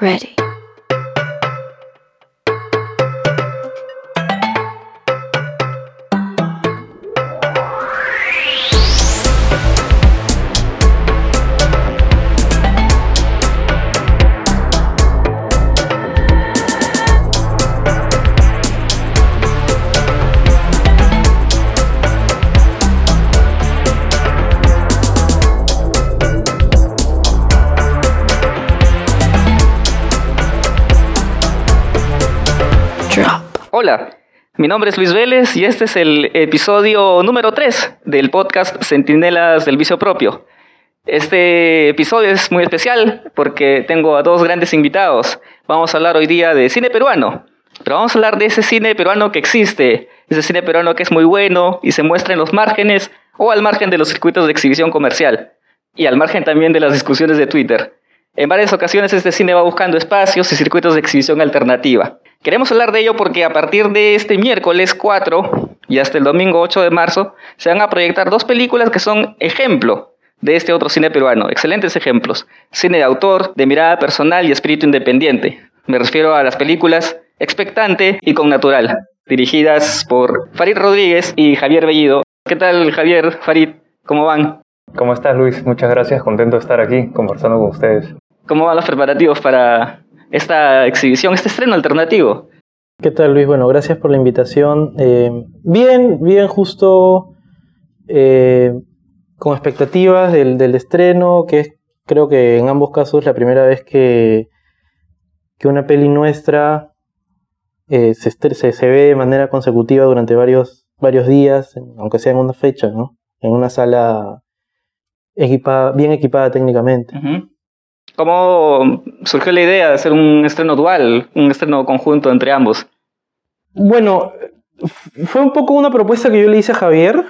Ready. Mi nombre es Luis Vélez y este es el episodio número 3 del podcast Centinelas del Vicio Propio. Este episodio es muy especial porque tengo a dos grandes invitados. Vamos a hablar hoy día de cine peruano, pero vamos a hablar de ese cine peruano que existe, ese cine peruano que es muy bueno y se muestra en los márgenes o al margen de los circuitos de exhibición comercial y al margen también de las discusiones de Twitter. En varias ocasiones este cine va buscando espacios y circuitos de exhibición alternativa. Queremos hablar de ello porque a partir de este miércoles 4 y hasta el domingo 8 de marzo se van a proyectar dos películas que son ejemplo de este otro cine peruano, excelentes ejemplos. Cine de autor, de mirada personal y espíritu independiente. Me refiero a las películas Expectante y Con Natural, dirigidas por Farid Rodríguez y Javier Bellido. ¿Qué tal Javier, Farid? ¿Cómo van? ¿Cómo estás, Luis? Muchas gracias. Contento de estar aquí conversando con ustedes. ¿Cómo van los preparativos para esta exhibición, este estreno alternativo? ¿Qué tal Luis? Bueno, gracias por la invitación. Eh, bien, bien justo eh, con expectativas del, del estreno, que es creo que en ambos casos la primera vez que, que una peli nuestra eh, se, se, se ve de manera consecutiva durante varios, varios días, aunque sea en una fecha, ¿no? En una sala equipada, bien equipada técnicamente. ¿Cómo surgió la idea de hacer un estreno dual, un estreno conjunto entre ambos? Bueno, fue un poco una propuesta que yo le hice a Javier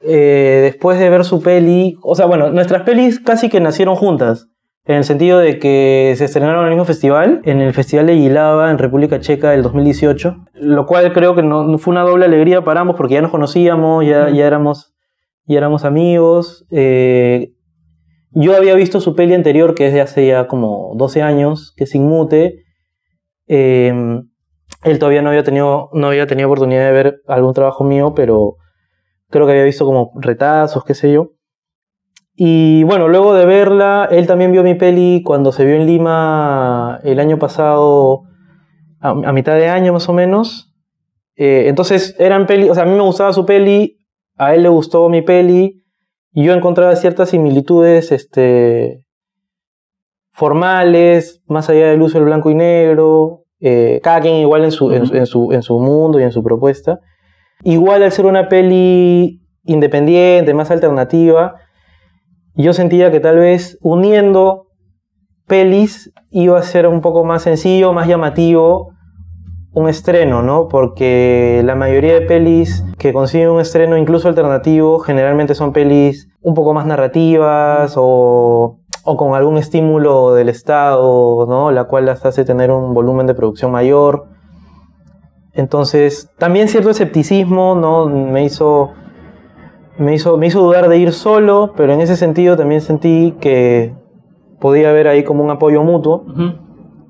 eh, después de ver su peli. O sea, bueno, nuestras pelis casi que nacieron juntas. En el sentido de que se estrenaron en el mismo festival, en el Festival de Gilava en República Checa del 2018. Lo cual creo que no, no fue una doble alegría para ambos porque ya nos conocíamos, ya, ya, éramos, ya éramos amigos. eh, yo había visto su peli anterior, que es de hace ya como 12 años, que es Inmute. Eh, él todavía no había tenido, no había tenido oportunidad de ver algún trabajo mío, pero creo que había visto como retazos, qué sé yo. Y bueno, luego de verla, él también vio mi peli cuando se vio en Lima el año pasado, a, a mitad de año más o menos. Eh, entonces eran peli, o sea, a mí me gustaba su peli, a él le gustó mi peli, y yo encontraba ciertas similitudes, este, formales, más allá del uso del blanco y negro, eh, cada quien igual en su, en su, en su mundo y en su propuesta. Igual al ser una peli independiente, más alternativa, yo sentía que tal vez uniendo pelis iba a ser un poco más sencillo, más llamativo un estreno, ¿no? Porque la mayoría de pelis que consiguen un estreno incluso alternativo generalmente son pelis un poco más narrativas o, o con algún estímulo del Estado, ¿no? La cual las hace tener un volumen de producción mayor. Entonces, también cierto escepticismo, ¿no? Me hizo, me hizo, me hizo dudar de ir solo, pero en ese sentido también sentí que podía haber ahí como un apoyo mutuo.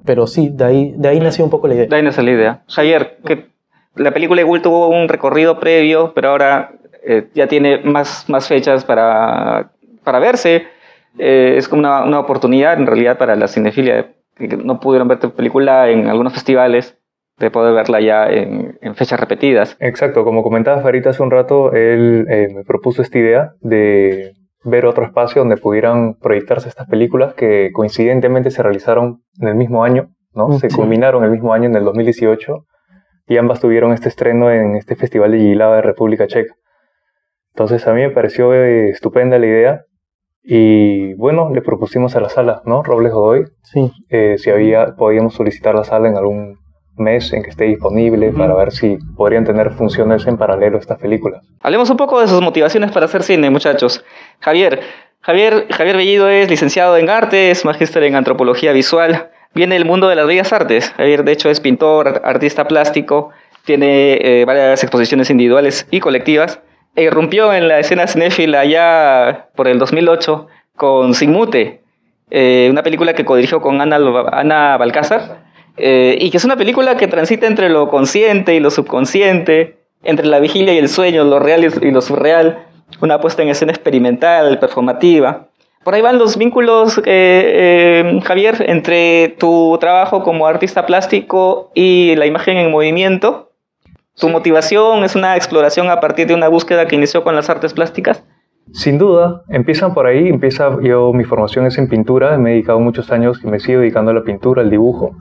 Pero sí, de ahí, de ahí nació un poco la idea. De ahí nace la idea. Javier, que la película igual tuvo un recorrido previo, pero ahora eh, ya tiene más, más fechas para, para verse. Eh, es como una, una oportunidad en realidad para la cinefilia que que no pudieron ver tu película en algunos festivales de poder verla ya en, en fechas repetidas. Exacto, como comentaba Farita hace un rato, él eh, me propuso esta idea de ver otro espacio donde pudieran proyectarse estas películas que coincidentemente se realizaron en el mismo año, ¿no? Se Sí. culminaron el mismo año, en el 2018, y ambas tuvieron este estreno en este Festival de Gilava de República Checa. Entonces a mí me pareció eh, estupenda la idea y bueno, le propusimos a la sala, ¿no? Robles Godoy, Sí. eh, si había, podíamos solicitar la sala en algún mes en que esté disponible para ver si podrían tener funciones en paralelo estas películas. Hablemos un poco de sus motivaciones para hacer cine, muchachos. Javier, Javier, Javier Bellido es licenciado en artes, magíster en antropología visual, viene del mundo de las bellas artes. Javier, de hecho, es pintor, artista plástico, tiene eh, varias exposiciones individuales y colectivas. E irrumpió en la escena cinéfila ya por el 2008 con Sin Mute, eh, una película que codirigió con Ana, Ana Balcázar, eh, y que es una película que transita entre lo consciente y lo subconsciente, entre la vigilia y el sueño, lo real y lo surreal, una puesta en escena experimental, performativa. Por ahí van los vínculos, Javier, entre tu trabajo como artista plástico y la imagen en movimiento. ¿Tu motivación es una exploración a partir de una búsqueda que inició con las artes plásticas? Sin duda, empiezan por ahí, empieza yo, mi formación es en pintura, me he dedicado muchos años y me sigo dedicando a la pintura, al dibujo.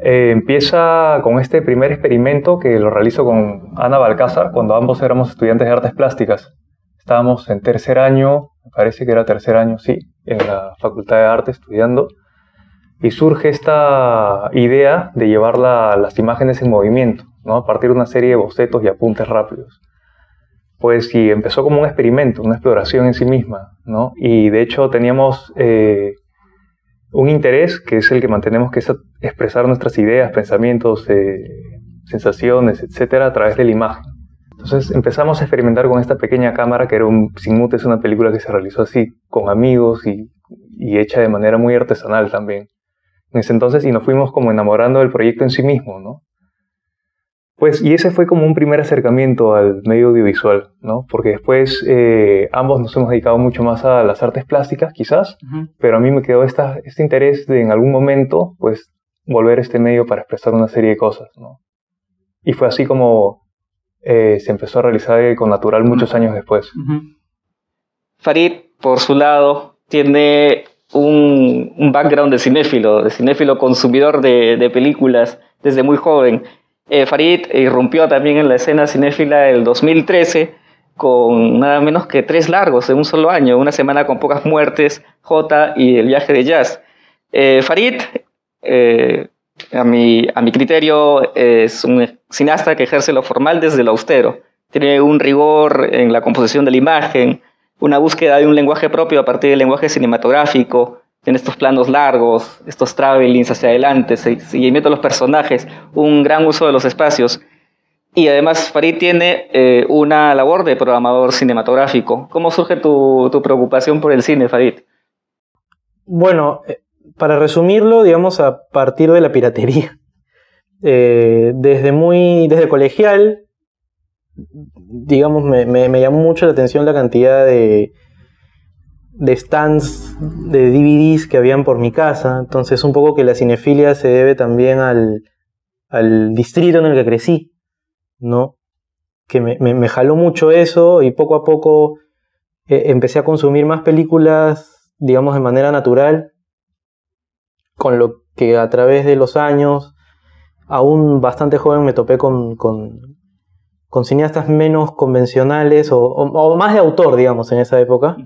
Eh, empieza con este primer experimento que lo realizo con Ana Balcázar, cuando ambos éramos estudiantes de artes plásticas. Estábamos en tercer año, me parece que era tercer año, sí, en la Facultad de Arte estudiando, y surge esta idea de llevar las imágenes en movimiento. ¿no? a partir de una serie de bocetos y apuntes rápidos. Pues sí, empezó como un experimento, una exploración en sí misma, ¿no? y de hecho teníamos eh, un interés que es el que mantenemos, que es expresar nuestras ideas, pensamientos, eh, sensaciones, etcétera, a través de la imagen. Entonces empezamos a experimentar con esta pequeña cámara que era un Sin es una película que se realizó así, con amigos y, y hecha de manera muy artesanal también. En ese entonces, y nos fuimos como enamorando del proyecto en sí mismo, ¿no? Pues, y ese fue como un primer acercamiento al medio audiovisual, ¿no? Porque después eh, ambos nos hemos dedicado mucho más a las artes plásticas, quizás, pero a mí me quedó esta, este interés de en algún momento, pues, volver a este medio para expresar una serie de cosas, ¿no? Y fue así como eh, se empezó a realizar con Natural muchos años después. Farid, por su lado, tiene un, un, background de cinéfilo, de cinéfilo consumidor de, de películas desde muy joven. Eh, Farid irrumpió también en la escena cinéfila el 2013 con nada menos que tres largos en un solo año, una semana con pocas muertes, J y el viaje de jazz. Eh, Farid, eh, a, mi, a mi criterio, es un cineasta que ejerce lo formal desde lo austero. Tiene un rigor en la composición de la imagen, una búsqueda de un lenguaje propio a partir del lenguaje cinematográfico, en estos planos largos, estos travelings hacia adelante, seguimiento a los personajes, un gran uso de los espacios. Y además Farid tiene eh, una labor de programador cinematográfico. ¿Cómo surge tu, preocupación por el cine, Farid? Bueno, eh, para resumirlo, digamos, a partir de la piratería. Eh, desde muy, desde colegial, digamos, me llamó mucho la atención la cantidad de, de stands de DVDs que habían por mi casa. Entonces, un poco que la cinefilia se debe también al, al distrito en el que crecí, ¿no? Que me, me, jaló mucho eso y poco a poco eh, empecé a consumir más películas, digamos, de manera natural, con lo que a través de los años, aún bastante joven, me topé con, con, con cineastas menos convencionales o, más de autor, digamos, en esa época.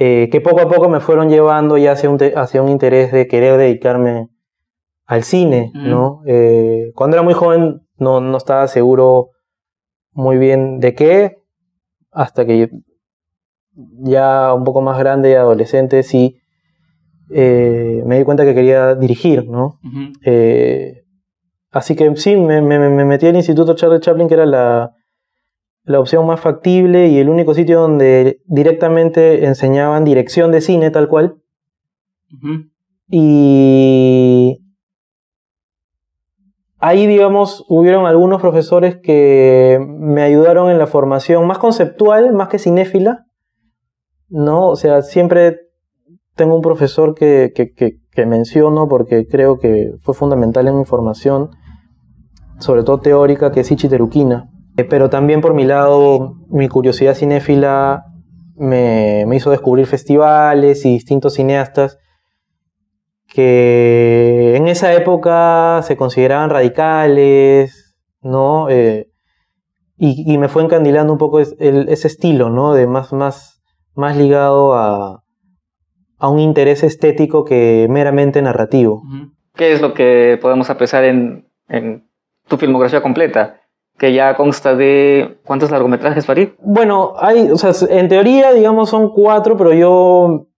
Eh, que poco a poco me fueron llevando ya hacia un, hacia un interés de querer dedicarme al cine, ¿no? Eh, cuando era muy joven no, no estaba seguro muy bien de qué, hasta que ya un poco más grande, adolescente, sí, eh, me di cuenta que quería dirigir, ¿no? así que sí, me, me, me, metí al Instituto Charlie Chaplin, que era la, la opción más factible y el único sitio donde directamente enseñaban dirección de cine tal cual. Y ahí, digamos, hubieron algunos profesores que me ayudaron en la formación más conceptual, más que cinéfila. ¿No? O sea, siempre tengo un profesor que, que, que menciono porque creo que fue fundamental en mi formación, sobre todo teórica, que es Ichi Terukina pero también por mi lado, mi curiosidad cinéfila me, hizo descubrir festivales y distintos cineastas que en esa época se consideraban radicales, ¿no? Eh, y, me fue encandilando un poco ese estilo, ¿no? De más, más, más ligado a, un interés estético que meramente narrativo. ¿Qué es lo que podemos apreciar en, en tu filmografía completa? Que ya consta de cuántos largometrajes, Farid. Bueno, hay, o sea, en teoría, digamos, son cuatro, pero yo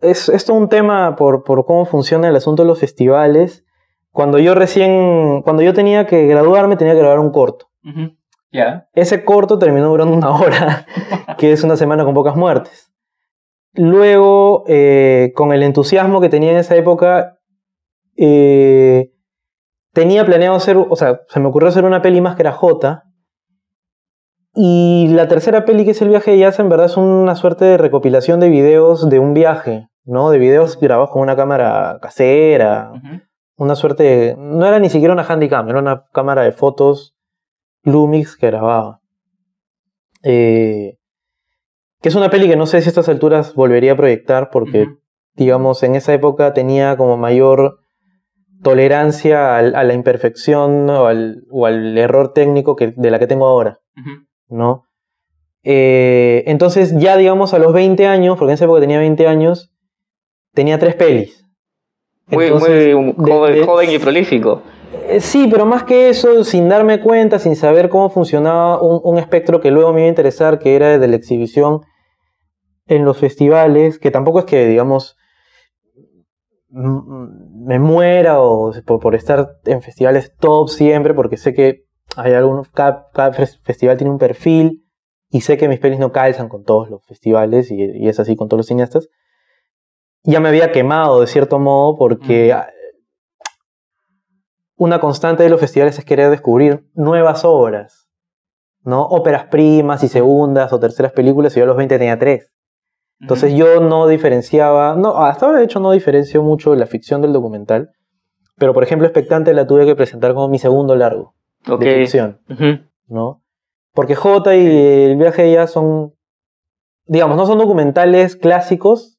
es esto un tema por, por, cómo funciona el asunto de los festivales. Cuando yo recién, cuando yo tenía que graduarme, tenía que grabar un corto. Ya. Ese corto terminó durando una hora, que es una semana con pocas muertes. luego, eh, con el entusiasmo que tenía en esa época, eh, tenía planeado hacer, o sea, se me ocurrió hacer una peli más que era J. Y la tercera peli, que es El viaje de Yasa, en verdad es una suerte de recopilación de videos de un viaje, ¿no? De videos grabados con una cámara casera, una suerte de, No era ni siquiera una handycam, era una cámara de fotos Lumix que grababa. Eh, que es una peli que no sé si a estas alturas volvería a proyectar porque, digamos, en esa época tenía como mayor tolerancia a la imperfección o al, error técnico que, de la que tengo ahora, ¿no? Eh, entonces ya, digamos, a los 20 años, porque en esa época tenía 20 años, tenía tres pelis. Muy, joven, y prolífico. Eh, sí, pero más que eso, sin darme cuenta, sin saber cómo funcionaba un, espectro que luego me iba a interesar, que era de la exhibición en los festivales, que tampoco es que, digamos, me muera o por, estar en festivales top siempre, porque sé que hay algunos, cada, festival tiene un perfil y sé que mis pelis no calzan con todos los festivales y, es así con todos los cineastas. Ya me había quemado de cierto modo porque una constante de los festivales es querer descubrir nuevas obras, ¿no? Óperas primas y segundas o terceras películas, y yo a los 20 tenía tres. Entonces yo no diferenciaba, no, hasta ahora de hecho no diferencio mucho la ficción del documental, pero por ejemplo Expectante la tuve que presentar como mi segundo largo de ficción, ¿no? Porque J y el viaje de ella son, digamos, no son documentales clásicos,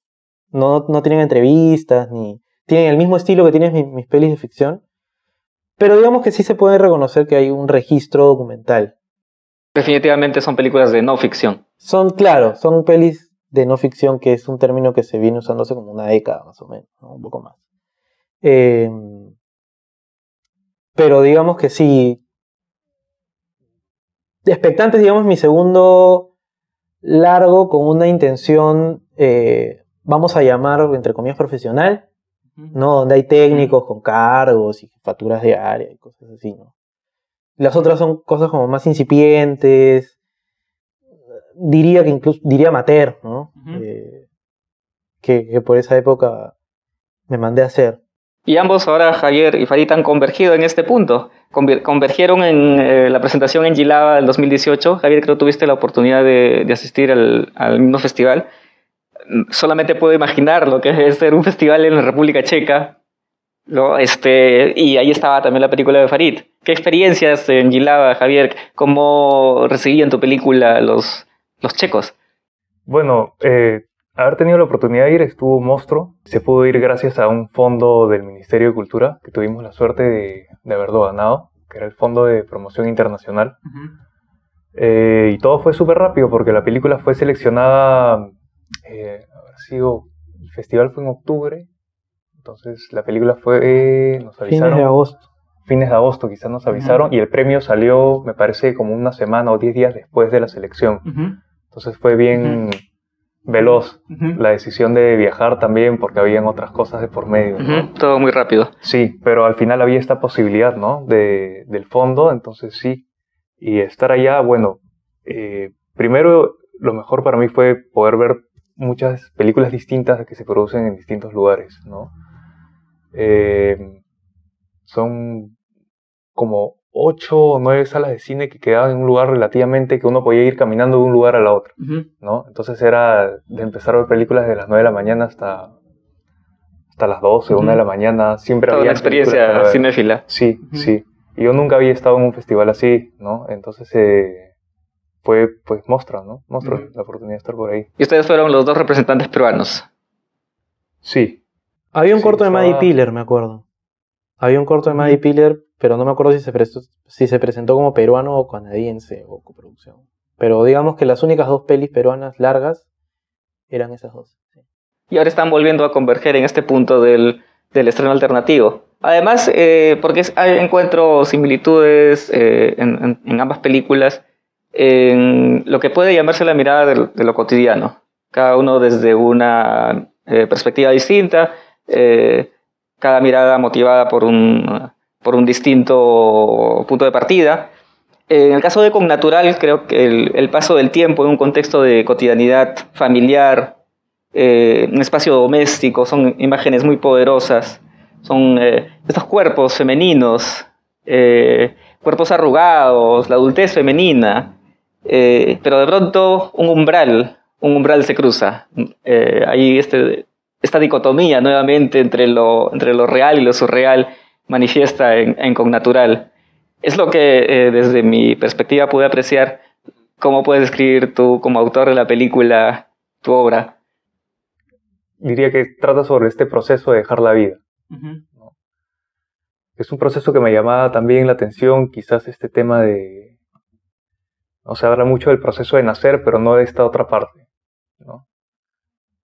no, no tienen entrevistas, ni tienen el mismo estilo que tienen mis, mis pelis de ficción, pero digamos que sí se puede reconocer que hay un registro documental. Definitivamente son películas de no ficción. Son, claro, son pelis de no ficción, que es un término que se viene usando hace como una década más o menos, un poco más. Em, pero digamos que sí. Expectantes, digamos, mi segundo largo con una intención, eh, vamos a llamar, entre comillas, profesional, ¿no? Donde hay técnicos con cargos y facturas de área y cosas así, ¿no? Las otras son cosas como más incipientes, diría que incluso, diría mater, ¿no? Eh, que, por esa época me mandé a hacer. Y ambos ahora, Javier y Farid, han convergido en este punto. convergieron en eh, la presentación en Gilava del 2018. Javier, creo que tuviste la oportunidad de, asistir al, al mismo festival solamente puedo imaginar lo que es ser un festival en la República Checa. ¿no? Este, y ahí estaba también la película de Farid. ¿Qué experiencias en Gilava, Javier? ¿Cómo recibían tu película los, los checos? Bueno, eh, haber tenido la oportunidad de ir estuvo monstruo. Se pudo ir gracias a un fondo del Ministerio de Cultura que tuvimos la suerte de, de haberlo ganado, que era el Fondo de Promoción Internacional. Eh, y todo fue súper rápido porque la película fue seleccionada eh, sido, el festival fue en octubre, entonces la película fue, nos avisaron. Fines de agosto. Fines de agosto quizás nos avisaron y el premio salió, me parece, como una semana o diez días después de la selección. Entonces fue bien veloz la decisión de viajar también porque habían otras cosas de por medio. Todo muy rápido. Sí, pero al final había esta posibilidad, ¿no? De, del fondo, entonces sí. Y estar allá, bueno, eh, primero lo mejor para mí fue poder ver muchas películas distintas que se producen en distintos lugares, ¿no? Eh, son como ocho o nueve salas de cine que quedaban en un lugar relativamente que uno podía ir caminando de un lugar a la otra, ¿no? Entonces era de empezar a ver películas de las nueve de la mañana hasta, hasta las doce, una de la mañana, siempre había... una experiencia cinéfila. Sí, sí. Y yo nunca había estado en un festival así, ¿no? Entonces... Eh, fue pues Mostra, ¿no? Mostra, la oportunidad de estar por ahí. Y ustedes fueron los dos representantes peruanos. Sí. Había un corto de Maddie Piller, me acuerdo. Había un corto de Maddie Piller, pero no me acuerdo si se, presentó, si se presentó como peruano o canadiense o coproducción. Pero digamos que las únicas dos pelis peruanas largas eran esas dos. Y ahora están volviendo a converger en este punto del, del estreno alternativo. Además, eh, porque encuentro similitudes eh, en, en, ambas películas, en lo que puede llamarse la mirada de, lo cotidiano, cada uno desde una eh, perspectiva distinta, eh, cada mirada motivada por un, por un distinto punto de partida. En el caso de Connatural, creo que el, paso del tiempo en un contexto de cotidianidad familiar eh, un espacio doméstico, son imágenes muy poderosas, son eh, estos cuerpos femeninos, eh, cuerpos arrugados, la adultez femenina, pero de pronto un umbral, un umbral se cruza. hay este, esta dicotomía nuevamente entre lo, entre lo real y lo surreal manifiesta en, en Connatural. Es lo que desde mi perspectiva pude apreciar. ¿Cómo puedes describir tú como autor de la película tu obra? diría que trata sobre este proceso de dejar la vida. Es un proceso que me llamaba también la atención, quizás este tema de... O sea, habla mucho del proceso de nacer, pero no de esta otra parte.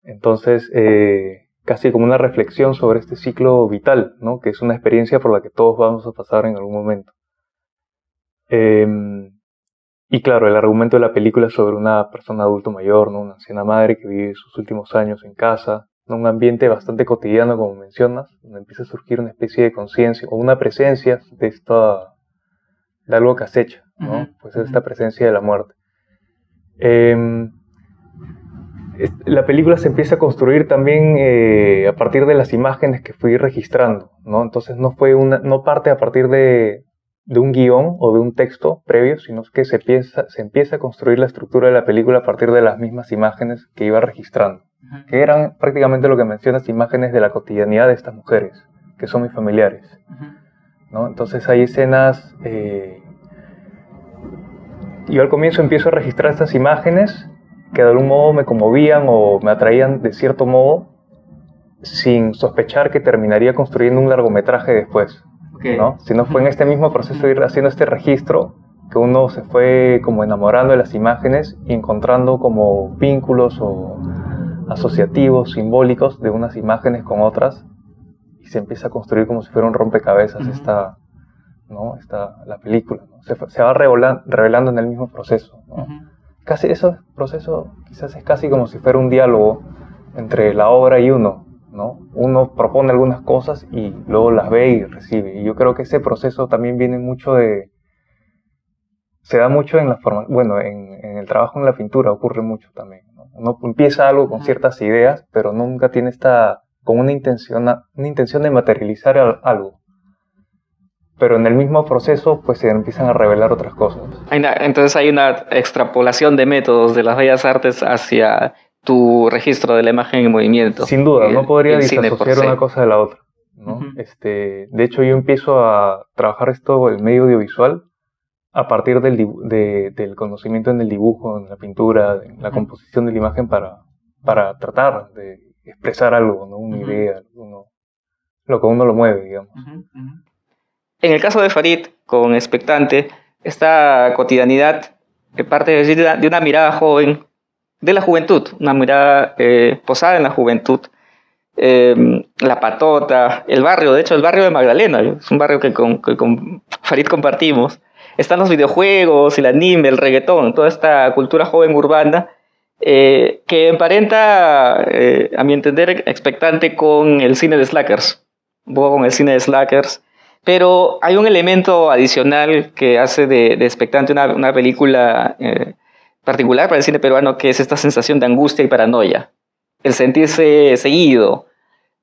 Entonces, eh, casi como una reflexión sobre este ciclo vital, ¿no? que es una experiencia por la que todos vamos a pasar en algún momento. Em, y claro, el argumento de la película es sobre una persona adulto mayor, ¿no? una anciana madre que vive sus últimos años en casa, en un ambiente bastante cotidiano, como mencionas, donde empieza a surgir una especie de conciencia o una presencia de, esta, de algo que acecha, ¿no? pues esta presencia de la muerte. Em, la película se empieza a construir también eh, a partir de las imágenes que fui registrando, ¿no? Entonces no fue una, no parte a partir de, de un guion o de un texto previo, sino que se empieza, se empieza a construir la estructura de la película a partir de las mismas imágenes que iba registrando, que eran prácticamente lo que mencionas, imágenes de la cotidianidad de estas mujeres, que son mis familiares. ¿no? Entonces hay escenas... Eh, yo al comienzo empiezo a registrar estas imágenes que de algún modo me conmovían o me atraían de cierto modo, sin sospechar que terminaría construyendo un largometraje después. ¿no? Sino fue en este mismo proceso de ir haciendo este registro que uno se fue como enamorando de las imágenes y encontrando como vínculos o asociativos, simbólicos de unas imágenes con otras y se empieza a construir como si fuera un rompecabezas esta, ¿no? esta, la película. Se, se, va revelando, en el mismo proceso. Casi ese proceso quizás es casi como si fuera un diálogo entre la obra y uno. ¿no? Uno propone algunas cosas y luego las ve y recibe. Y yo creo que ese proceso también viene mucho de... Se da mucho en la forma, bueno, en, el trabajo en la pintura ocurre mucho también. Uno empieza algo con ciertas ideas, pero nunca tiene esta, con una intención, una intención de materializar algo. Pero en el mismo proceso, pues se empiezan a revelar otras cosas. Entonces hay una extrapolación de métodos de las bellas artes hacia tu registro de la imagen en movimiento. Sin duda, no podría disociar una cosa de la otra. ¿no? este, de hecho, yo empiezo a trabajar esto, el medio audiovisual, a partir del, del conocimiento en el dibujo, en la pintura, en la composición de la imagen para, para tratar de expresar algo, ¿no? una idea, lo que uno lo mueve, digamos. En el caso de Farid, con Expectante, esta cotidianidad parte de una mirada joven de la juventud, una mirada eh, posada en la juventud. Em, la Patota, el barrio, de hecho el barrio de Magdalena, es un barrio que con, Farid compartimos. Están los videojuegos, el anime, el reggaetón, toda esta cultura joven urbana eh, que emparenta, eh, a mi entender, expectante con el cine de Slackers, un poco con el cine de Slackers. Pero hay un elemento adicional que hace de, expectante una, una película particular para el cine peruano, que es esta sensación de angustia y paranoia, el sentirse seguido.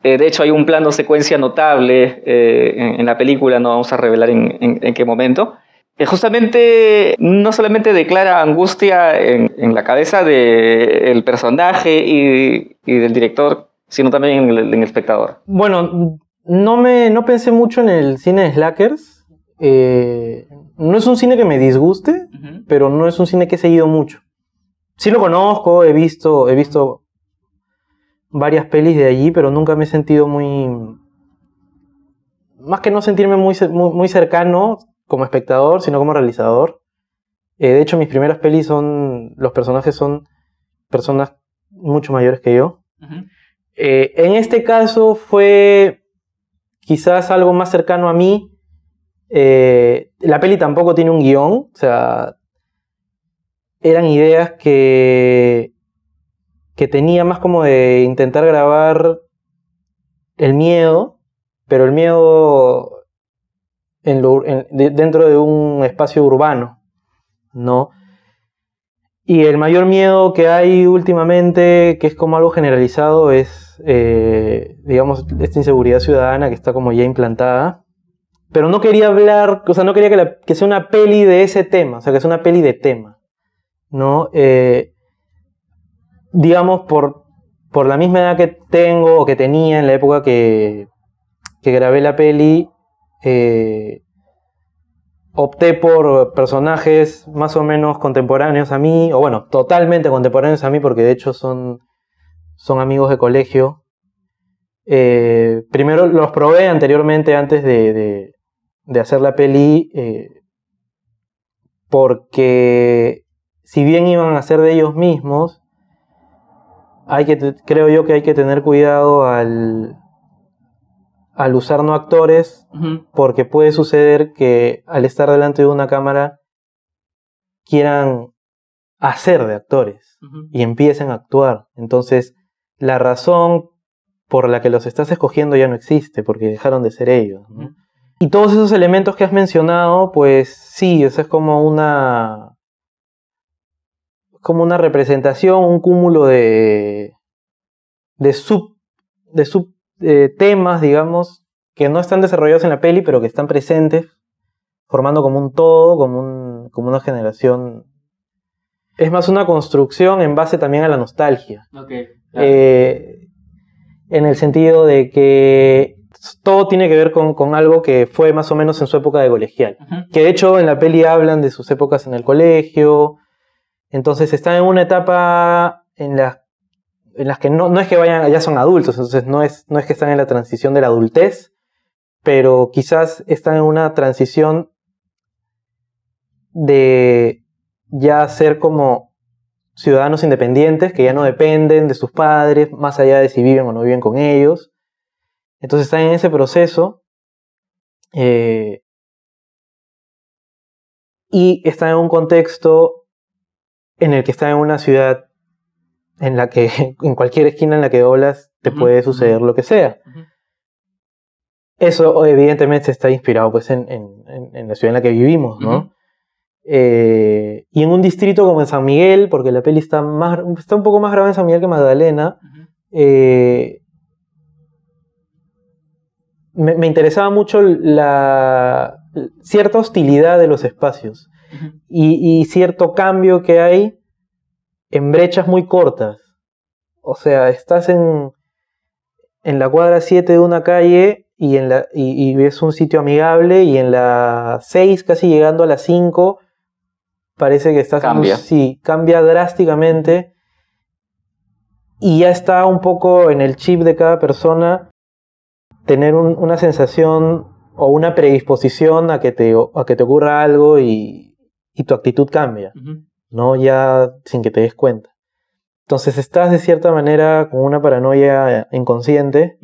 Eh, de hecho, hay un plano secuencia notable eh, en, la película, no vamos a revelar en, qué momento, que justamente no solamente declara angustia en, la cabeza del personaje y, del director, sino también en el, espectador. Bueno, no, me, no pensé mucho en el cine de Slackers. Eh, no es un cine que me disguste, pero no es un cine que he seguido mucho. Sí lo conozco, he visto, he visto varias pelis de allí, pero nunca me he sentido muy... Más que no sentirme muy, muy, cercano como espectador, sino como realizador. Eh, de hecho, mis primeras pelis son... Los personajes son personas mucho mayores que yo. Eh, en este caso fue quizás algo más cercano a mí, eh, la peli tampoco tiene un guion, o sea, eran ideas que, que tenía más como de intentar grabar el miedo, pero el miedo dentro de un espacio urbano, ¿no? Y el mayor miedo que hay últimamente, que es como algo generalizado, es, eh, digamos, esta inseguridad ciudadana que está como ya implantada. Pero no quería hablar, o sea, no quería que, sea una peli de ese tema, o sea, que sea una peli de tema, ¿no? Eh, digamos, por, por la misma edad que tengo o que tenía en la época que, que grabé la peli, eh, opté por personajes más o menos contemporáneos a mí, o bueno, totalmente contemporáneos a mí, porque de hecho son, son amigos de colegio. Eh, primero los probé anteriormente, antes de, de- hacer la peli, eh, porque si bien iban a ser de ellos mismos, hay que, creo yo que hay que tener cuidado al, al usar no actores porque puede suceder que al estar delante de una cámara quieran hacer de actores y empiecen a actuar. Entonces, la razón por la que los estás escogiendo ya no existe, porque dejaron de ser ellos. Y todos esos elementos que has mencionado, pues sí, eso es como una como una representación, un cúmulo de de sub de sub eh, temas, digamos, que no están desarrollados en la peli, pero que están presentes, formando como un todo, como, un, como una generación. Es más una construcción en base también a la nostalgia. Ok. Eh, en el sentido de que todo tiene que ver con, con algo que fue más o menos en su época de colegial. Que de hecho en la peli hablan de sus épocas en el colegio. Entonces están en una etapa en la en las que no, no es que vayan, ya son adultos, entonces no es, no es que están en la transición de la adultez, pero quizás están en una transición de ya ser como ciudadanos independientes, que ya no dependen de sus padres, más allá de si viven o no viven con ellos. Entonces están en ese proceso. eh, y están en un contexto en el que están en una ciudad en la que en cualquier esquina en la que doblas te puede suceder lo que sea. Eso evidentemente está inspirado pues, en, en- en- la ciudad en la que vivimos, ¿no? Eh, y en un distrito como en San Miguel, porque la peli está, más, está un poco más grabada en San Miguel que Magdalena, eh, me, me interesaba mucho la cierta hostilidad de los espacios y, y cierto cambio que hay en brechas muy cortas. O sea, estás en, en la cuadra 7 de una calle y, en la, y, y ves un sitio amigable y en la 6, casi llegando a la 5, parece que estás en un- Cambia. sí, cambia drásticamente y ya está un poco en el chip de cada persona tener un- una sensación o una predisposición a que te, a que te ocurra algo y, y tu actitud cambia. ¿No? Ya sin que te des cuenta. Entonces estás de cierta manera con una paranoia inconsciente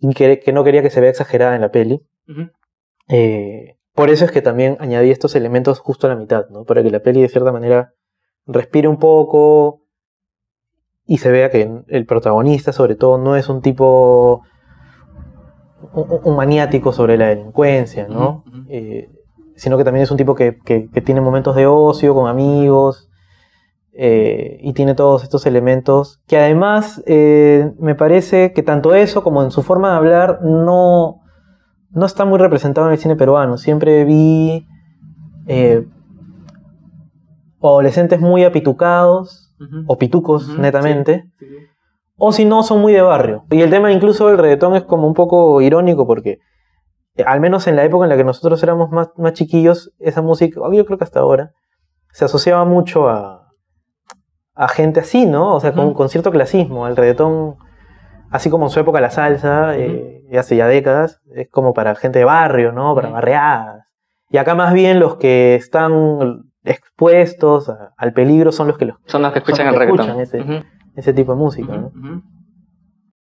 y que, que no quería que se vea exagerada en la peli. Eh, por eso es que también añadí estos elementos justo a la mitad, ¿no? Para que la peli de cierta manera respire un poco y se vea que el protagonista sobre todo no es un tipo un, un maniático sobre la delincuencia, ¿no? Eh, sino que también es un tipo que, que- que tiene momentos de ocio con amigos eh, y tiene todos estos elementos que además eh, me parece que tanto eso como en su forma de hablar no, no está muy representado en el cine peruano. Siempre vi eh, adolescentes muy apitucados o pitucos netamente. Sí, sí. O si no, son muy de barrio. Y el tema incluso del reggaetón es como un poco irónico porque, al menos en la época en la que nosotros éramos más, más chiquillos, esa música, yo creo que hasta ahora, se asociaba mucho a, a gente así, ¿no? O sea, con, cierto clasismo. El reggaetón, así como en su época la salsa, eh, y hace ya décadas, es como para gente de barrio, ¿no? Para Ujú. barriadas. Y acá más bien los que están expuestos a- al peligro son los que los, Son los que escuchan los el reggaetón. escuchan ese- ese tipo de música, ¿no?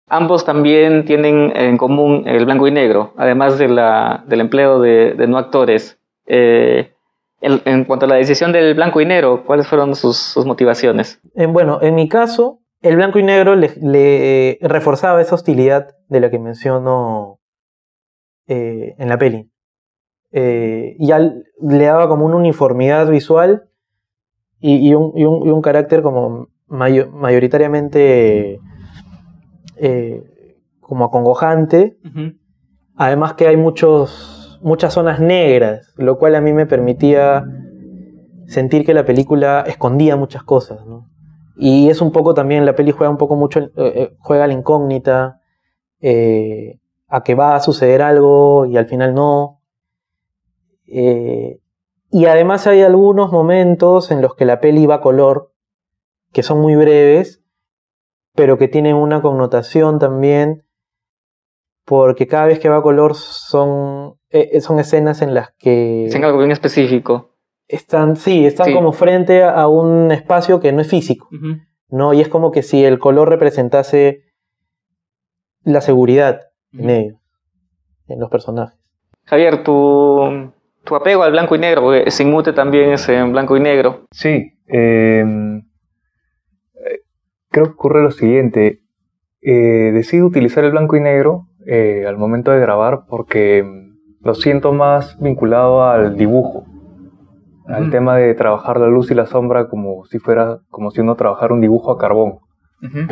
Ambos también tienen en común el blanco y negro, además del empleo de, no actores. Eh, en, cuanto a la decisión del blanco y negro, ¿cuáles fueron sus, motivaciones? En- bueno, en mi caso, el blanco y negro le, le reforzaba esa hostilidad de la que menciono eh, en la peli. Eh, l- le daba como una uniformidad visual y, y un, y y carácter como mayo- mayoritariamente eh, como acongojante. Además que hay muchos, muchas zonas negras, lo cual a mí me permitía sentir que la película escondía muchas cosas, ¿no? Y es un poco también, la peli juega un poco mucho, eh, eh, juega a la incógnita, eh, a que va a suceder algo y al final no. Eh, y además hay algunos momentos en los que la peli va a color, que son muy breves, pero que tienen una connotación también, porque cada vez que va a color son, eh, son escenas en las que Es en algo bien específico. están, sí, están Sí. como frente a un espacio que no es físico, ¿no? Y es como que si el color representase la seguridad en ellos, en los personajes. Javier, tu, tu apego al blanco y negro, porque Sin Mute también es en blanco y negro. Sí, eh, eh, creo que ocurre lo siguiente. Eh, decido utilizar el blanco y negro eh, al momento de grabar porque mm, lo siento más vinculado al dibujo, al Ujú. tema de trabajar la luz y la sombra como si fuera, como si uno trabajara un dibujo a carbón,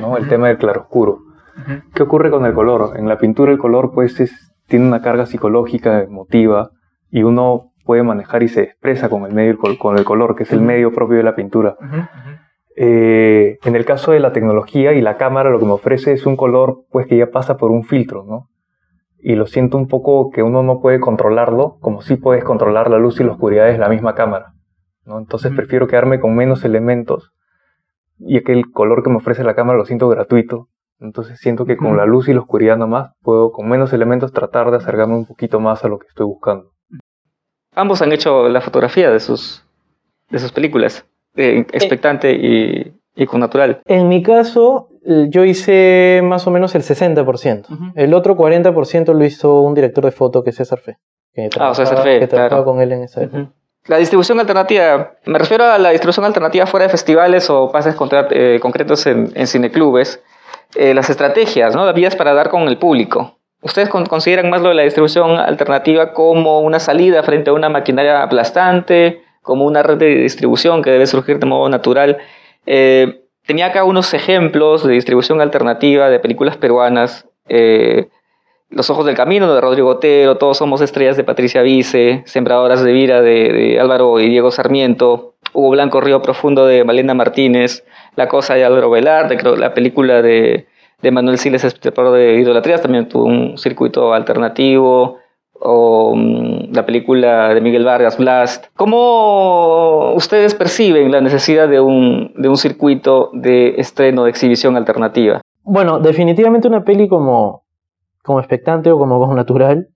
¿no? El tema del claroscuro. ¿Qué ocurre con el color? En la pintura el color pues es- tiene una carga psicológica, emotiva, y uno puede manejar y se expresa con el, medio, con el color, que es el medio propio de la pintura. Eh, en el caso de la tecnología y la cámara, lo que me ofrece es un color pues que ya pasa por un filtro, ¿no? Y lo siento un poco que uno no puede controlarlo, como si puedes controlar la luz y la oscuridad de la misma cámara, ¿no? Entonces prefiero quedarme con menos elementos y que el color que me ofrece la cámara lo siento gratuito. Entonces siento que con la luz y la oscuridad nomás puedo con menos elementos tratar de acercarme un poquito más a lo que estoy buscando. Ambos han hecho la fotografía de sus, de sus películas, eh, expectante y, y con natural. En mi caso, eh, yo hice más o menos el 60%. Ujú. El otro 40% lo hizo un director de foto que es César Fe. Que Ah, César trabajaba- Fe, que trabajaba claro. con él en esa época. La distribución alternativa, me refiero a la distribución alternativa fuera de festivales o pases contra- eh, concretos en, en cineclubes, eh, las estrategias, ¿no? las vías para dar con el público. ¿Ustedes con- consideran más lo de la distribución alternativa como una salida frente a una maquinaria aplastante, como una red de distribución que debe surgir de modo natural? Eh, tenía acá unos ejemplos de distribución alternativa de películas peruanas. eh, los Ojos del Camino de Rodrigo Otero, Todos Somos Estrellas de Patricia Vice, Sembradoras de Vira de, Álvaro y Diego Sarmiento, Hugo Blanco Río Profundo de Malena Martínez, La Cosa de Álvaro creo, la película de, Manuel Siles Espetor de Idolatrías también tuvo un circuito alternativo, o mm, la película de Miguel Vargas, Blast. ¿Cómo ustedes perciben la necesidad de un, de un circuito de estreno, de exhibición alternativa? Bueno, definitivamente una peli como, como expectante o como con natural,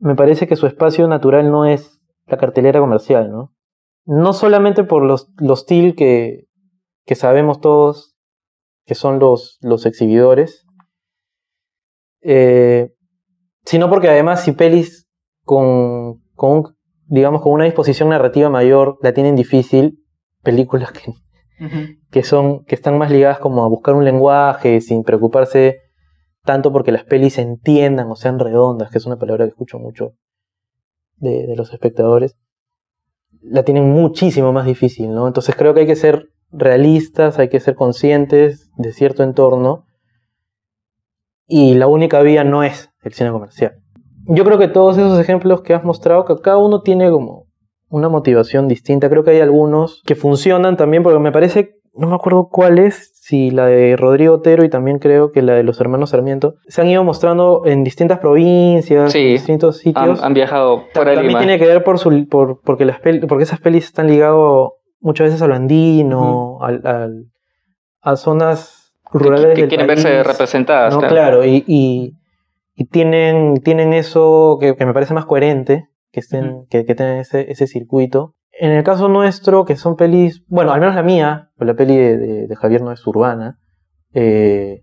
me parece que su espacio natural no es la cartelera comercial, ¿no? No solamente por los, los que, que sabemos todos que son los, los exhibidores, eh, sino porque además si pelis con, digamos, con una disposición narrativa mayor la tienen difícil, películas que que son que están más ligadas como a buscar un lenguaje sin preocuparse tanto porque las pelis se entiendan o sean redondas, que es una palabra que escucho mucho de, de los espectadores, la tienen muchísimo más difícil, ¿no? Entonces creo que hay que ser realistas, hay que ser conscientes de cierto entorno y la única vía no es el cine comercial. Yo creo que todos esos ejemplos que has mostrado, que cada uno tiene como una motivación distinta. Creo que hay algunos que funcionan también, porque me parece, no me acuerdo cuál es, si la de Rodrigo Otero y también creo que la de los hermanos Sarmiento, se han ido mostrando en distintas provincias, Sí, en distintos Han, sitios. han viajado fuera también Lima. tiene que ver por su, por, porque, las pel- porque esas pelis están ligadas muchas veces al andino, al, al- a zonas rurales que, quieren país. verse representadas. No, claro. claro, y, y, y tienen, tienen eso que, que me parece más coherente, que, estén, que, que tengan ese, ese circuito. En el caso nuestro, que son pelis, bueno, al menos la mía, pues la peli de, de- de Javier no es urbana. eh,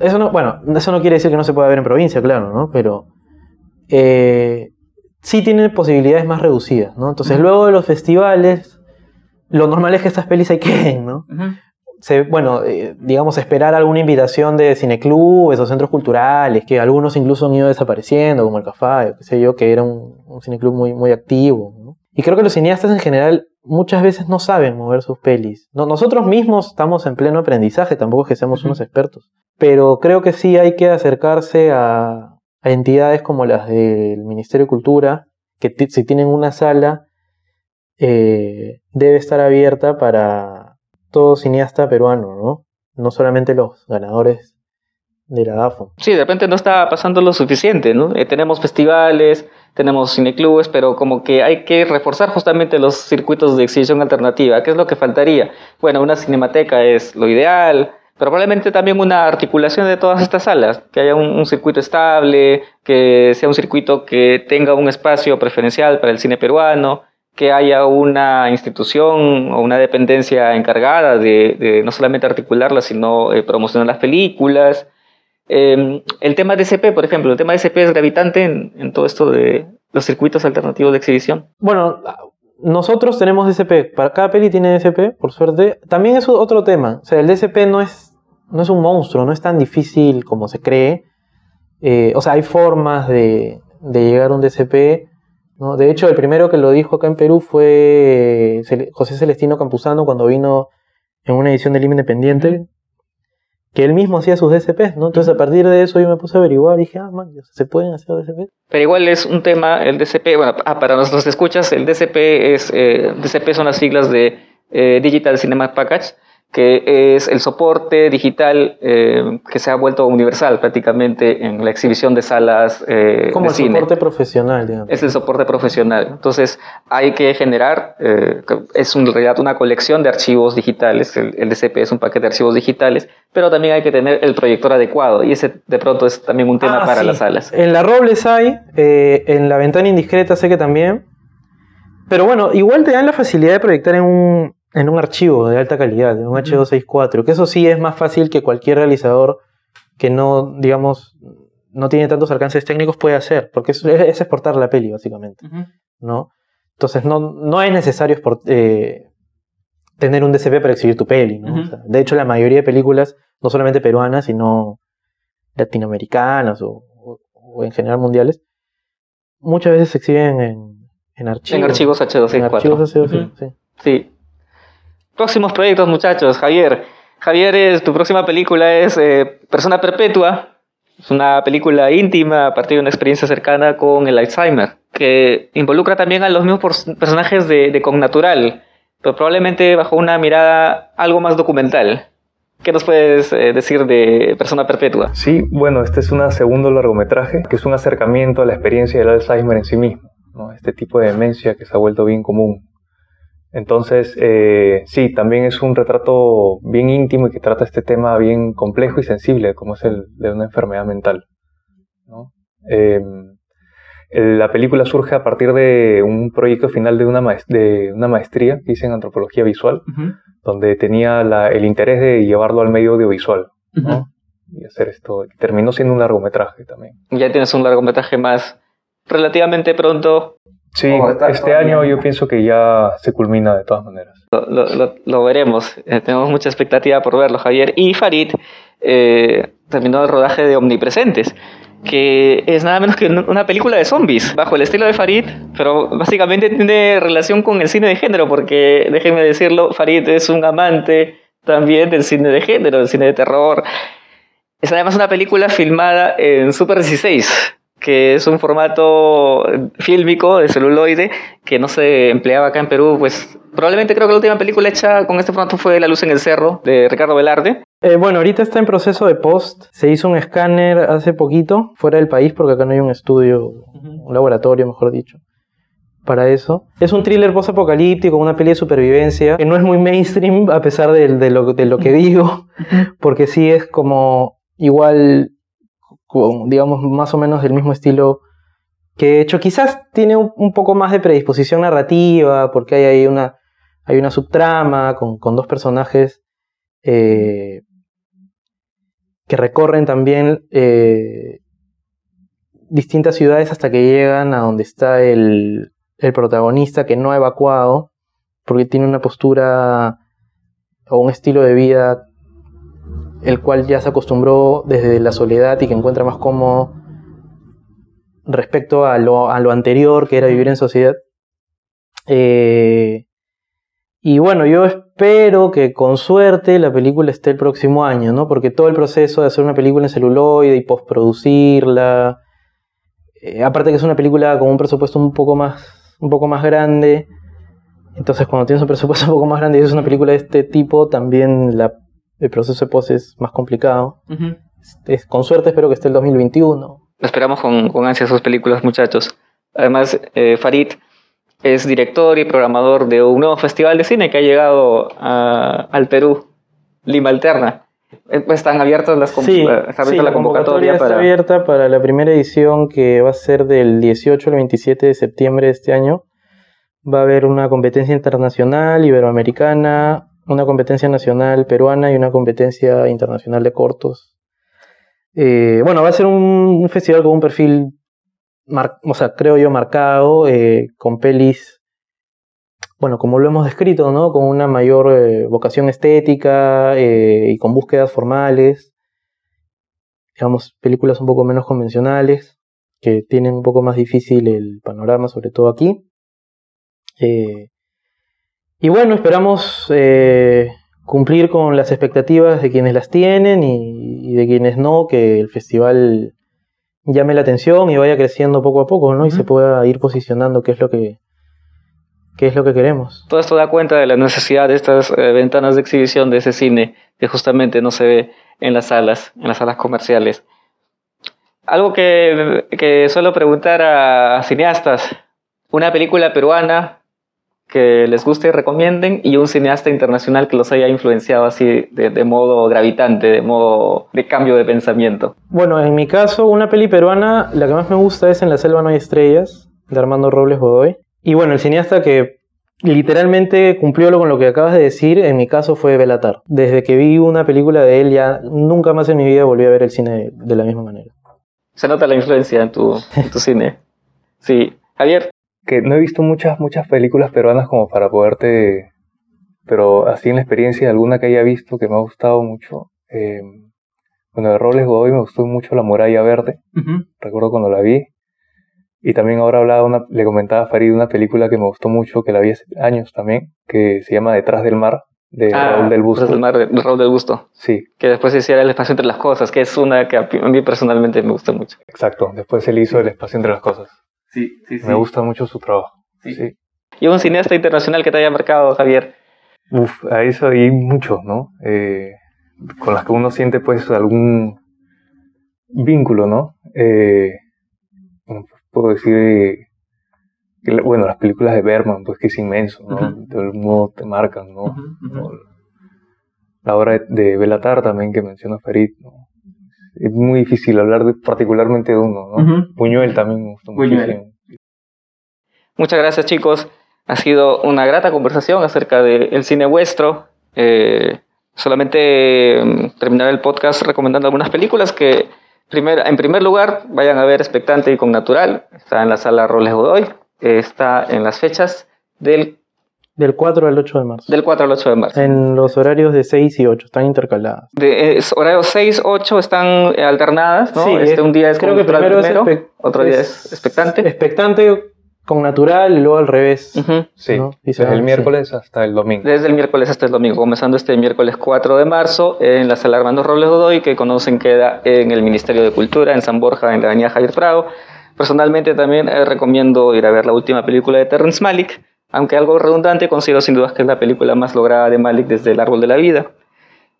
eso no, bueno, eso no quiere decir que no se pueda ver en provincia, claro, ¿no? Pero eh, sí tiene posibilidades más reducidas, ¿no? Entonces, luego de los festivales, lo normal es que estas pelis se queden, ¿no? Se, bueno, eh, digamos, esperar alguna invitación de cineclubes o centros culturales, que algunos incluso han ido desapareciendo, como el Café, o qué sé yo, que era un, un cineclub muy, muy activo. ¿no? Y creo que los cineastas en general muchas veces no saben mover sus pelis. No, nosotros mismos estamos en pleno aprendizaje, tampoco es que seamos unos expertos. Pero creo que sí hay que acercarse a, a entidades como las del Ministerio de Cultura, que si tienen una sala, eh, debe estar abierta para cineasta peruano, ¿no? No solamente los ganadores de la DAFO. Sí, de repente no está pasando lo suficiente, ¿no? Eh, tenemos festivales, tenemos cineclubes, pero como que hay que reforzar justamente los circuitos de exhibición alternativa. ¿Qué es lo que faltaría? Bueno, una cinemateca es lo ideal, pero probablemente también una articulación de todas estas salas, que haya un, circuito estable, que sea un circuito que tenga un espacio preferencial para el cine peruano, que haya una institución o una dependencia encargada de, no solamente articularlas, sino eh, promocionar las películas. Em, el tema de SP, por ejemplo, el tema de SP es gravitante en, todo esto de los circuitos alternativos de exhibición. Bueno, nosotros tenemos DSP, para cada peli tiene DSP, por suerte. También es otro tema, o sea, el DSP no es, no es un monstruo, no es tan difícil como se cree. Eh, o sea, hay formas de, de, llegar a un DSP. ¿No? De hecho, el primero que lo dijo acá en Perú fue José Celestino Campuzano cuando vino en una edición del Independiente, que él mismo hacía sus DCPs, ¿no? Entonces a partir de eso yo me puse a averiguar y dije, ah, man, ¿se pueden hacer DCPs? Pero igual es un tema, el DCP, bueno, ah, para nuestros escuchas, el DCP es, eh, DCP son las siglas de eh, Digital Cinema Package, que es el soporte digital eh, que se ha vuelto universal prácticamente en la exhibición de salas eh, Como el soporte profesional, digamos. Es el soporte profesional. Entonces hay que generar, eh, es en realidad una colección de archivos digitales, el, DCP es un paquete de archivos digitales, pero también hay que tener el proyector adecuado y ese de pronto es también un tema Ah, para sí. las salas. En la Robles hay, eh, en la ventana indiscreta sé que también. Pero bueno, igual te dan la facilidad de proyectar en un, en un archivo de alta calidad, en un H264, que eso sí es más fácil que cualquier realizador que no, digamos, no tiene tantos alcances técnicos puede hacer, porque es, es exportar la peli, básicamente, ¿no? Entonces no, no es necesario export- eh, tener un DCP para exhibir tu peli, ¿no? Ujú. O sea, de hecho, la mayoría de películas, no solamente peruanas, sino latinoamericanas o, o- o en general mundiales, muchas veces se exhiben en, en archivos. En archivos H264. En archivos H264, Ujú. sí. Sí. Próximos proyectos, muchachos. Javier. Javier, es, tu próxima película es eh, Persona Perpetua. Es una película íntima a partir de una experiencia cercana con el Alzheimer, que involucra también a los mismos pers- personajes de, de Connatural, pero probablemente bajo una mirada algo más documental. ¿Qué nos puedes eh, decir de Persona Perpetua? Sí, bueno, este es un segundo largometraje que es un acercamiento a la experiencia del Alzheimer en sí mismo, este tipo de demencia que se ha vuelto bien común. Entonces, eh, sí, también es un retrato bien íntimo y que trata este tema bien complejo y sensible, como es el de una enfermedad mental. ¿no? Eh, el- la película surge a partir de un proyecto final de una, maes- de una maestría que hice en antropología visual, donde tenía la- el interés de llevarlo al medio audiovisual. ¿no? y hacer esto. Terminó siendo un largometraje también. Ya tienes un largometraje más relativamente pronto. Sí, Oh, está este año yo pienso que ya se culmina de todas maneras. Lo, lo- lo- lo veremos. Eh, tenemos mucha expectativa por verlo, Javier. Y Farid eh, terminó el rodaje de Omnipresentes, que es nada menos que un- una película de zombies, bajo el estilo de Farid, pero básicamente tiene relación con el cine de género, porque déjenme decirlo, Farid es un amante también del cine de género, del cine de terror. Es además una película filmada en Super 16, que es un formato fílmico de celuloide que no se empleaba acá en Perú, pues probablemente creo que la última película hecha con este formato fue La luz en el cerro de Ricardo Velarde. Eh, bueno, ahorita está en proceso de post. Se hizo un escáner hace poquito, fuera del país, porque acá no hay un estudio, un laboratorio, mejor dicho, para eso. Es un thriller post-apocalíptico, una peli de supervivencia, que no es muy mainstream, a pesar de, lo que digo, porque sí es como igual, con, digamos, más o menos del mismo estilo que he hecho. Quizás tiene un, poco más de predisposición narrativa, porque hay ahí una, hay una subtrama con, con dos personajes eh, que recorren también eh, distintas ciudades hasta que llegan a donde está el, el protagonista que no ha evacuado, porque tiene una postura o un estilo de vida el cual ya se acostumbró desde la soledad y que encuentra más cómodo respecto a lo, a lo anterior que era vivir en sociedad. Eh, Y bueno, yo espero que con suerte la película esté el próximo año, ¿no? Porque todo el proceso de hacer una película en celuloide y postproducirla, eh, aparte que es una película con un presupuesto un poco más, un poco más grande, entonces cuando tienes un presupuesto un poco más grande y es una película de este tipo, también la, el proceso de post es más complicado. Es- con suerte espero que esté el 2021. Esperamos con, con ansia sus películas, muchachos. Además, eh, Farid es director y programador de un nuevo festival de cine que ha llegado a- al Perú, Lima Alterna. Eh, pues están abiertas las Sí, está abierta sí, la convocatoria está para... abierta para la primera edición que va a ser del 18 al 27 de septiembre de este año. Va a haber una competencia internacional iberoamericana, una competencia nacional peruana y una competencia internacional de cortos. Eh, bueno, va a ser un, festival con un perfil, mar- o sea, creo yo, marcado, eh, con pelis, bueno, como lo hemos descrito, ¿no? Con una mayor eh, vocación estética y con búsquedas formales digamos, películas un poco menos convencionales, que tienen un poco más difícil el panorama, sobre todo aquí. Eh, y bueno, esperamos eh, cumplir con las expectativas de quienes las tienen y, y de quienes no, que el festival llame la atención y vaya creciendo poco a poco, ¿no? Y se pueda ir posicionando qué es lo que qué es lo que queremos. Todo esto da cuenta de la necesidad de estas eh, ventanas de exhibición de ese cine que justamente no se ve en las salas, en las salas comerciales. Algo que, que suelo preguntar a cineastas, una película peruana que les guste y recomienden y un cineasta internacional que los haya influenciado así de, de modo gravitante, de modo de cambio de pensamiento. Bueno, en mi caso, una peli peruana, la que más me gusta es En la selva no hay estrellas, de Armando Robles Godoy. Y bueno, el cineasta que literalmente cumplió con lo que acabas de decir, en mi caso fue Belatar. Desde que vi una película de él, ya nunca más en mi vida volví a ver el cine de la misma manera. Se nota la influencia en tu, en tu cine. Sí. Javier, Que no he visto muchas, muchas películas peruanas como para poderte... Pero así en la experiencia, alguna que haya visto que me ha gustado mucho. eh, bueno, de Robles Godoy me gustó mucho La Muralla Verde. recuerdo cuando la vi. Y también ahora hablaba una, le comentaba a Farid una película que me gustó mucho, que la vi hace años también, que se llama Detrás del Mar, de ah, Raúl del Busto. Raúl del Mar, de- Raúl del Busto. Sí, que después hiciera el espacio entre las cosas, que es una que a mí personalmente me gusta mucho. exacto. Después él hizo El espacio entre las cosas. Sí, sí, Me gusta mucho su trabajo. Sí. Sí. Y un cineasta internacional que te haya marcado, Javier. Uf, a eso hay muchos, ¿no? Eh, con las que uno siente pues algún vínculo, ¿no? Eh, puedo decir, que bueno, las películas de Berman, pues que es inmenso, ¿no? Ujú. De algún modo te marcan, ¿no? La obra de, de Belatar también que menciona Farid, ¿no? Es muy difícil hablar de- particularmente de uno, ¿no? Ujú. Buñuel también me gustó Buñuel. muchísimo. Muchas gracias, chicos. Ha sido una grata conversación acerca del cine vuestro. Eh, solamente mm, terminar el podcast recomendando algunas películas que, primer, en primer lugar, vayan a ver Expectante y con Natural. Está en la sala Roles Godoy. Está en las fechas del, Del 4 al 8 de marzo. del 4 al 8 de marzo. En los horarios de 6 y 8, están intercaladas. De, es- horarios 6, 8 están eh, alternadas, ¿no? Sí, este, es- un día es creo con que natural primero es primero, espe- otro día es- es expectante. Expectante con natural y luego al revés. Ujú. Sí, ¿no? Desde el sí. miércoles hasta el domingo. Desde el miércoles hasta el domingo, comenzando este miércoles 4 de marzo en la sala Armando Robles Godoy, que conocen queda en el Ministerio de Cultura, en San Borja, en la avenida Javier Prado. Personalmente también eh, recomiendo ir a ver la última película de Terrence Malick, aunque algo redundante, considero sin dudas que es la película más lograda de Malick desde El Árbol de la Vida.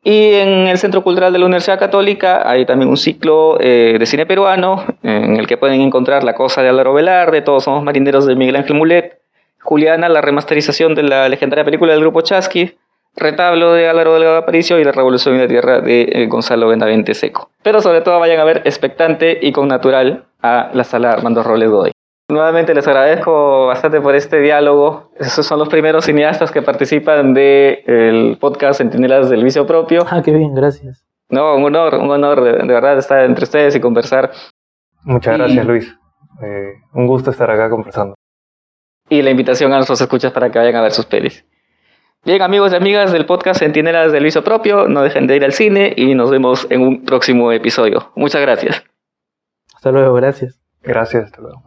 Y en el Centro Cultural de la Universidad Católica hay también un ciclo eh, de cine peruano en el que pueden encontrar La Cosa de Álvaro Velarde, Todos somos marineros de Miguel Ángel Mulet, Juliana, la remasterización de la legendaria película del grupo Chasqui, Retablo de Álvaro Delgado Aparicio y La Revolución en la Tierra de eh, Gonzalo Benavente Seco. Pero sobre todo vayan a ver expectante y con natural a la sala Armando Robles Godoy. Nuevamente les agradezco bastante por este diálogo. Esos son los primeros cineastas que participan del podcast Centinelas del Vicio Propio. Ah, qué bien, gracias. No, un honor, un honor de, de verdad estar entre ustedes y conversar. Muchas Y- gracias, Luis. Eh, un gusto estar acá conversando. Y la invitación a nuestros escuchas para que vayan a ver sus pelis. Bien, amigos y amigas del podcast Centinelas del Vicio Propio, no dejen de ir al cine y nos vemos en un próximo episodio. Muchas gracias. Hasta luego, gracias. Gracias, hasta luego.